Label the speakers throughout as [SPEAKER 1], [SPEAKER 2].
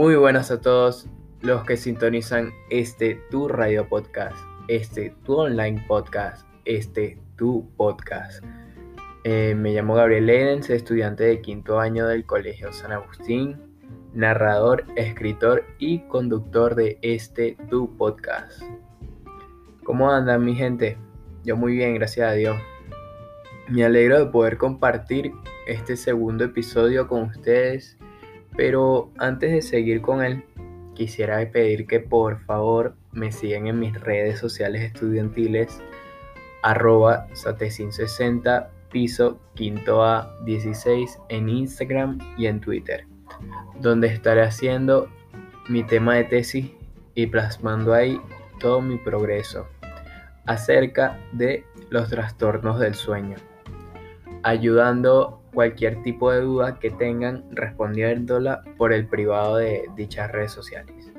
[SPEAKER 1] Muy buenas a todos los que sintonizan este tu radio podcast, este tu online podcast, este tu podcast. Eh, me llamo Gabriel Edens, estudiante de quinto año del Colegio San Agustín, narrador, escritor y conductor de este tu podcast. ¿Cómo andan mi gente? Yo muy bien, gracias a Dios. Me alegro de poder compartir este segundo episodio con ustedes, pero antes de seguir con él, quisiera pedir que por favor me sigan en mis redes sociales estudiantiles arroba satecin60 piso quinto a 16 en Instagram y en Twitter, donde estaré haciendo mi tema de tesis y plasmando ahí todo mi progreso acerca de los trastornos del sueño, ayudando cualquier tipo de duda que tengan respondiéndola por el privado de dichas redes sociales.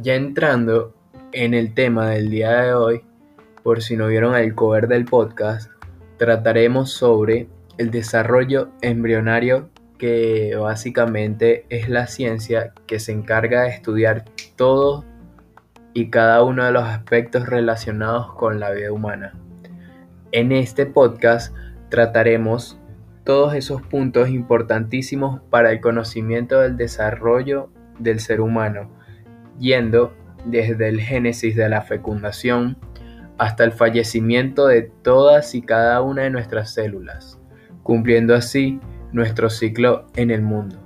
[SPEAKER 1] Ya entrando en el tema del día de hoy, por si no vieron el cover del podcast, trataremos sobre el desarrollo embrionario que básicamente es la ciencia que se encarga de estudiar todo y cada uno de los aspectos relacionados con la vida humana. En este podcast trataremos todos esos puntos importantísimos para el conocimiento del desarrollo del ser humano, yendo desde el génesis de la fecundación hasta el fallecimiento de todas y cada una de nuestras células cumpliendo así nuestro ciclo en el mundo.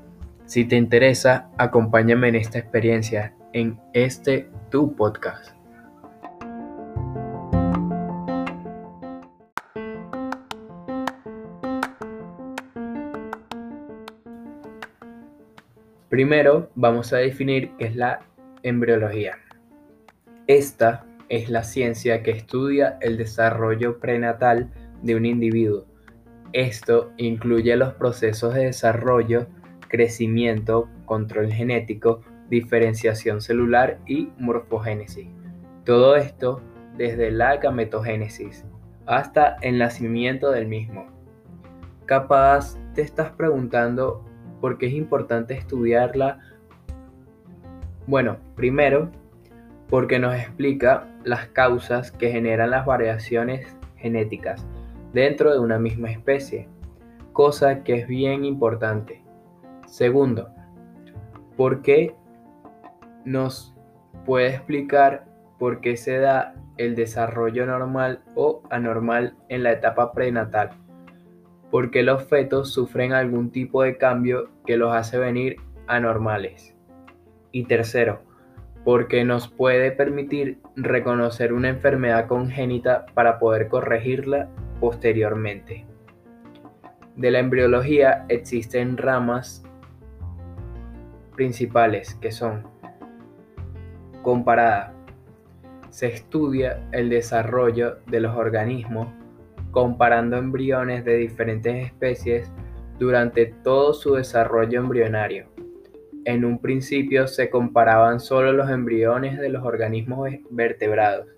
[SPEAKER 1] Si te interesa, acompáñame en esta experiencia, en este tu podcast. Primero vamos a definir qué es la embriología. Esta es la ciencia que estudia el desarrollo prenatal de un individuo esto incluye los procesos de desarrollo, crecimiento, control genético, diferenciación celular y morfogénesis. Todo esto desde la gametogénesis hasta el nacimiento del mismo. Capaz te estás preguntando por qué es importante estudiarla. Bueno, primero, porque nos explica las causas que generan las variaciones genéticas dentro de una misma especie, cosa que es bien importante. Segundo, ¿por qué nos puede explicar por qué se da el desarrollo normal o anormal en la etapa prenatal? ¿Por qué los fetos sufren algún tipo de cambio que los hace venir anormales? Y tercero, porque nos puede permitir reconocer una enfermedad congénita para poder corregirla posteriormente. De la embriología existen ramas principales que son comparada. Se estudia el desarrollo de los organismos comparando embriones de diferentes especies durante todo su desarrollo embrionario. En un principio se comparaban solo los embriones de los organismos vertebrados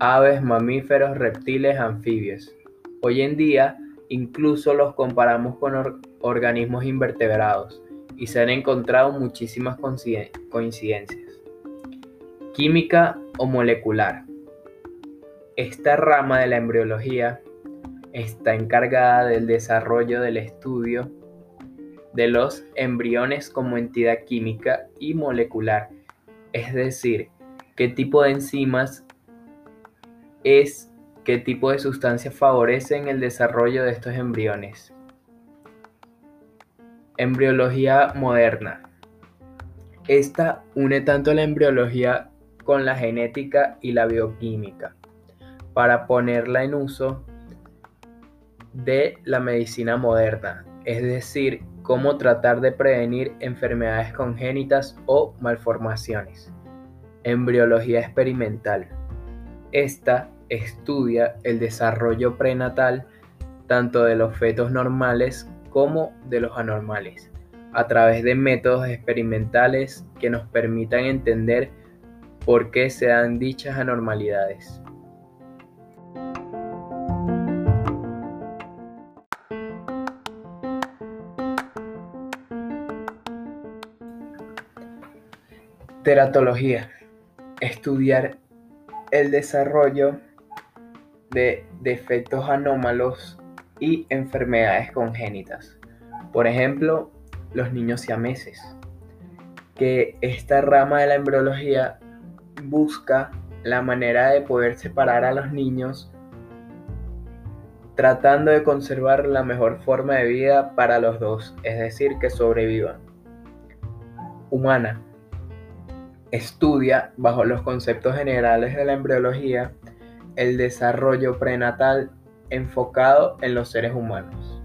[SPEAKER 1] aves, mamíferos, reptiles, anfibios. Hoy en día incluso los comparamos con organismos invertebrados y se han encontrado muchísimas coincidencias. Química o molecular. Esta rama de la embriología está encargada del desarrollo del estudio de los embriones como entidad química y molecular, es decir, qué tipo de enzimas es qué tipo de sustancias favorecen el desarrollo de estos embriones. Embriología moderna. Esta une tanto la embriología con la genética y la bioquímica para ponerla en uso de la medicina moderna, es decir, cómo tratar de prevenir enfermedades congénitas o malformaciones. Embriología experimental. Esta estudia el desarrollo prenatal tanto de los fetos normales como de los anormales, a través de métodos experimentales que nos permitan entender por qué se dan dichas anormalidades. Teratología. Estudiar el desarrollo de defectos anómalos y enfermedades congénitas. Por ejemplo, los niños siameses. Que esta rama de la embriología busca la manera de poder separar a los niños tratando de conservar la mejor forma de vida para los dos, es decir, que sobrevivan. Humana. Estudia, bajo los conceptos generales de la embriología, el desarrollo prenatal enfocado en los seres humanos.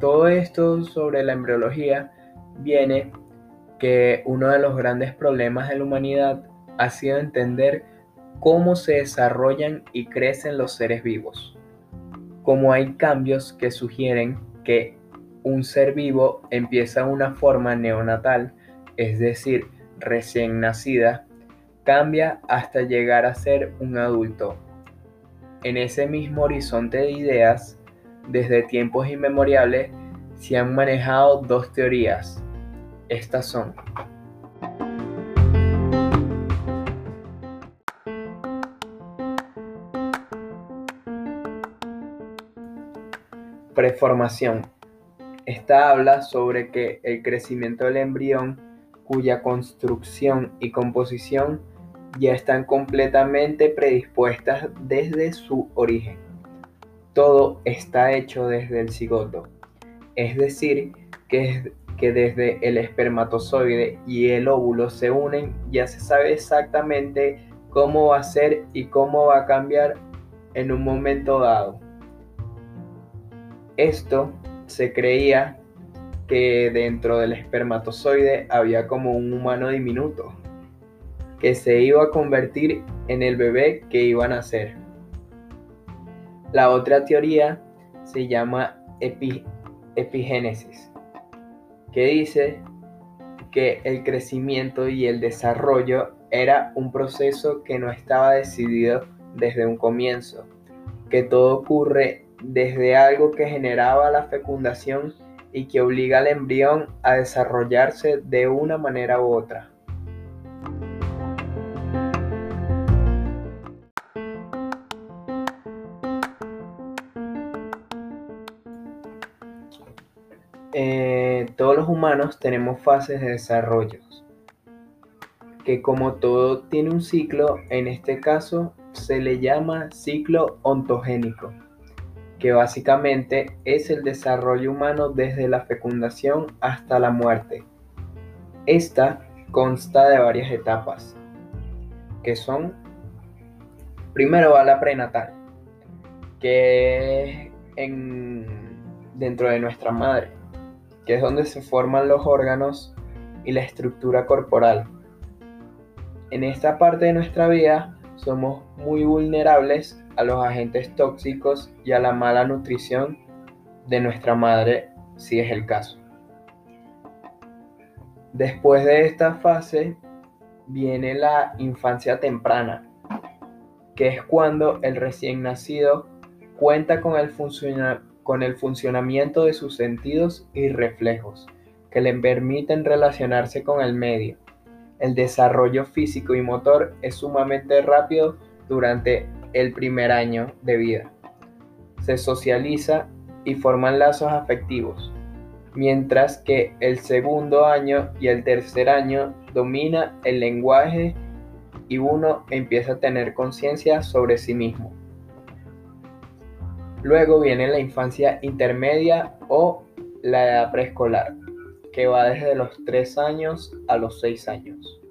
[SPEAKER 1] todo esto sobre la embriología viene que uno de los grandes problemas de la humanidad ha sido entender cómo se desarrollan y crecen los seres vivos. Como hay cambios que sugieren que un ser vivo empieza una forma neonatal, es decir, recién nacida, cambia hasta llegar a ser un adulto. En ese mismo horizonte de ideas, desde tiempos inmemoriales, se han manejado dos teorías. Estas son Preformación. Esta habla sobre que el crecimiento del embrión, cuya construcción y composición ya están completamente predispuestas desde su origen. Todo está hecho desde el cigoto, es decir, que, desde el espermatozoide y el óvulo se unen, ya se sabe exactamente cómo va a ser y cómo va a cambiar en un momento dado. Esto se creía que dentro del espermatozoide había como un humano diminuto que se iba a convertir en el bebé que iba a nacer. La otra teoría se llama epigénesis, que dice que el crecimiento y el desarrollo era un proceso que no estaba decidido desde un comienzo, que todo ocurre desde algo que generaba la fecundación y que obliga al embrión a desarrollarse de una manera u otra. Eh, todos los humanos tenemos fases de desarrollo, que como todo tiene un ciclo, en este caso se le llama ciclo ontogénico que básicamente es el desarrollo humano desde la fecundación hasta la muerte. Esta consta de varias etapas, que son, primero va la prenatal, que es dentro de nuestra madre, que es donde se forman los órganos y la estructura corporal. En esta parte de nuestra vida somos muy vulnerables a los agentes tóxicos y a la mala nutrición de nuestra madre si es el caso. Después de esta fase viene la infancia temprana, que es cuando el recién nacido cuenta con el, con el funcionamiento de sus sentidos y reflejos, que le permiten relacionarse con el medio. El desarrollo físico y motor es sumamente rápido durante el primer año de vida. Se socializa y forman lazos afectivos, mientras que el segundo año y el tercer año domina el lenguaje y uno empieza a tener conciencia sobre sí mismo. Luego viene la infancia intermedia o la edad preescolar, que va desde los 3 años a los 6 años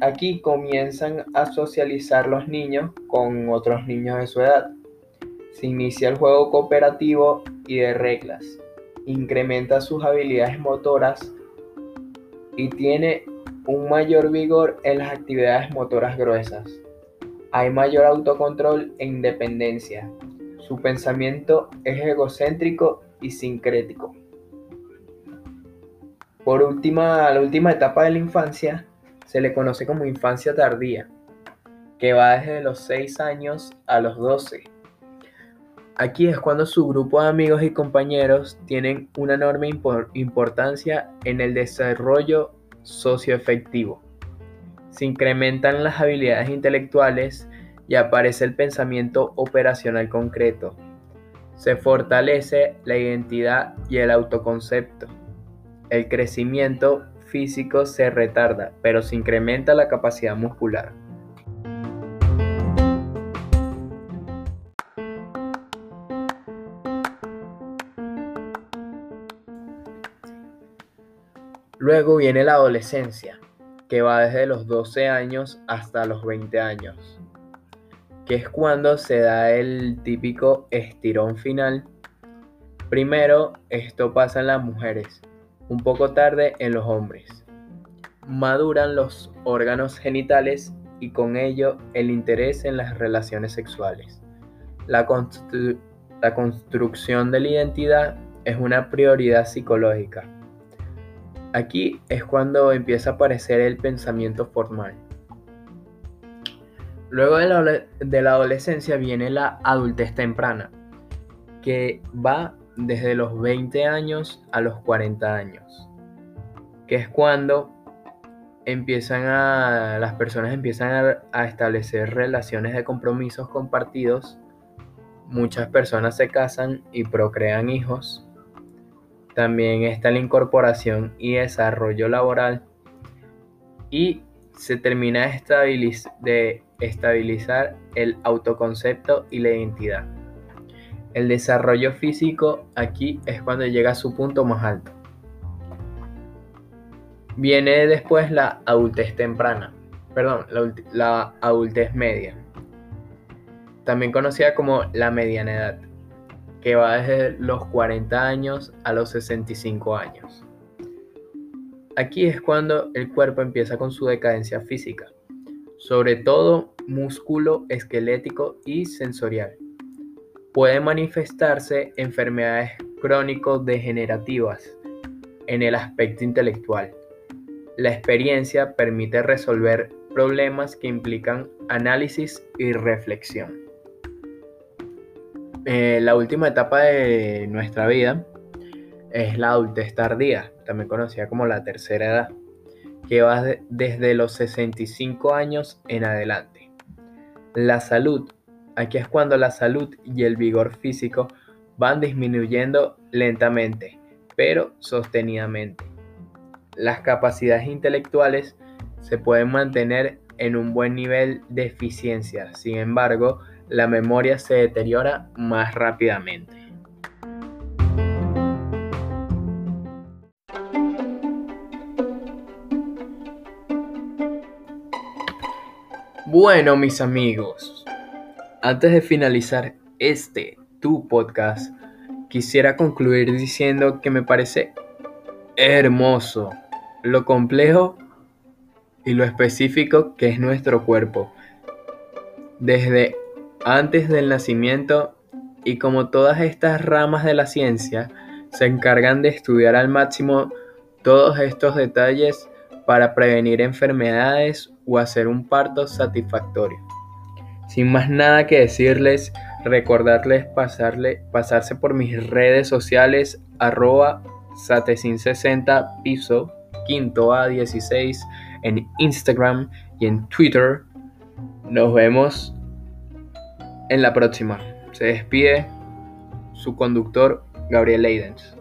[SPEAKER 1] aquí comienzan a socializar los niños con otros niños de su edad. Se inicia el juego cooperativo y de reglas. Incrementa sus habilidades motoras y tiene un mayor vigor en las actividades motoras gruesas. Hay mayor autocontrol e independencia. Su pensamiento es egocéntrico y sincrético. Por última, la última etapa de la infancia se le conoce como infancia tardía, que va desde los 6 años a los 12. Aquí es cuando su grupo de amigos y compañeros tienen una enorme importancia en el desarrollo socioefectivo. Se incrementan las habilidades intelectuales y aparece el pensamiento operacional concreto. Se fortalece la identidad y el autoconcepto. El crecimiento físico se retarda, pero se incrementa la capacidad muscular. Luego viene la adolescencia, que va desde los 12 años hasta los 20 años, que es cuando se da el típico estirón final. Primero, esto pasa en las mujeres, un poco tarde en los hombres. Maduran los órganos genitales y con ello el interés en las relaciones sexuales. La, la construcción de la identidad es una prioridad psicológica Aquí es cuando empieza a aparecer el pensamiento formal. Luego de la, adolescencia viene la adultez temprana, que va desde los 20 años a los 40 años, que es cuando empiezan a, las personas empiezan a establecer relaciones de compromisos compartidos, muchas personas se casan y procrean hijos, también está la incorporación y desarrollo laboral. Y se termina de estabilizar el autoconcepto y la identidad. El desarrollo físico aquí es cuando llega a su punto más alto. Viene después la adultez temprana, perdón, la, adultez media, también conocida como la mediana edad que va desde los 40 años a los 65 años. Aquí es cuando el cuerpo empieza con su decadencia física, sobre todo músculo esquelético y sensorial. Puede manifestarse enfermedades crónico-degenerativas en el aspecto intelectual. La experiencia permite resolver problemas que implican análisis y reflexión. Eh, la última etapa de nuestra vida es la adultez tardía, también conocida como la tercera edad, que va desde los 65 años en adelante. La salud, aquí es cuando la salud y el vigor físico van disminuyendo lentamente, pero sostenidamente. Las capacidades intelectuales se pueden mantener en un buen nivel de eficiencia, sin embargo, la memoria se deteriora más rápidamente. Bueno, mis amigos, antes de finalizar este, tu podcast, quisiera concluir diciendo que me parece hermoso lo complejo y lo específico que es nuestro cuerpo. Desde antes del nacimiento y como todas estas ramas de la ciencia se encargan de estudiar al máximo todos estos detalles para prevenir enfermedades o hacer un parto satisfactorio. Sin más nada que decirles, recordarles pasarle, pasarse por mis redes sociales arroba satecin60 piso quinto a 16 en Instagram y en Twitter. Nos vemos en la próxima. Se despide su conductor Gabriel Leidens.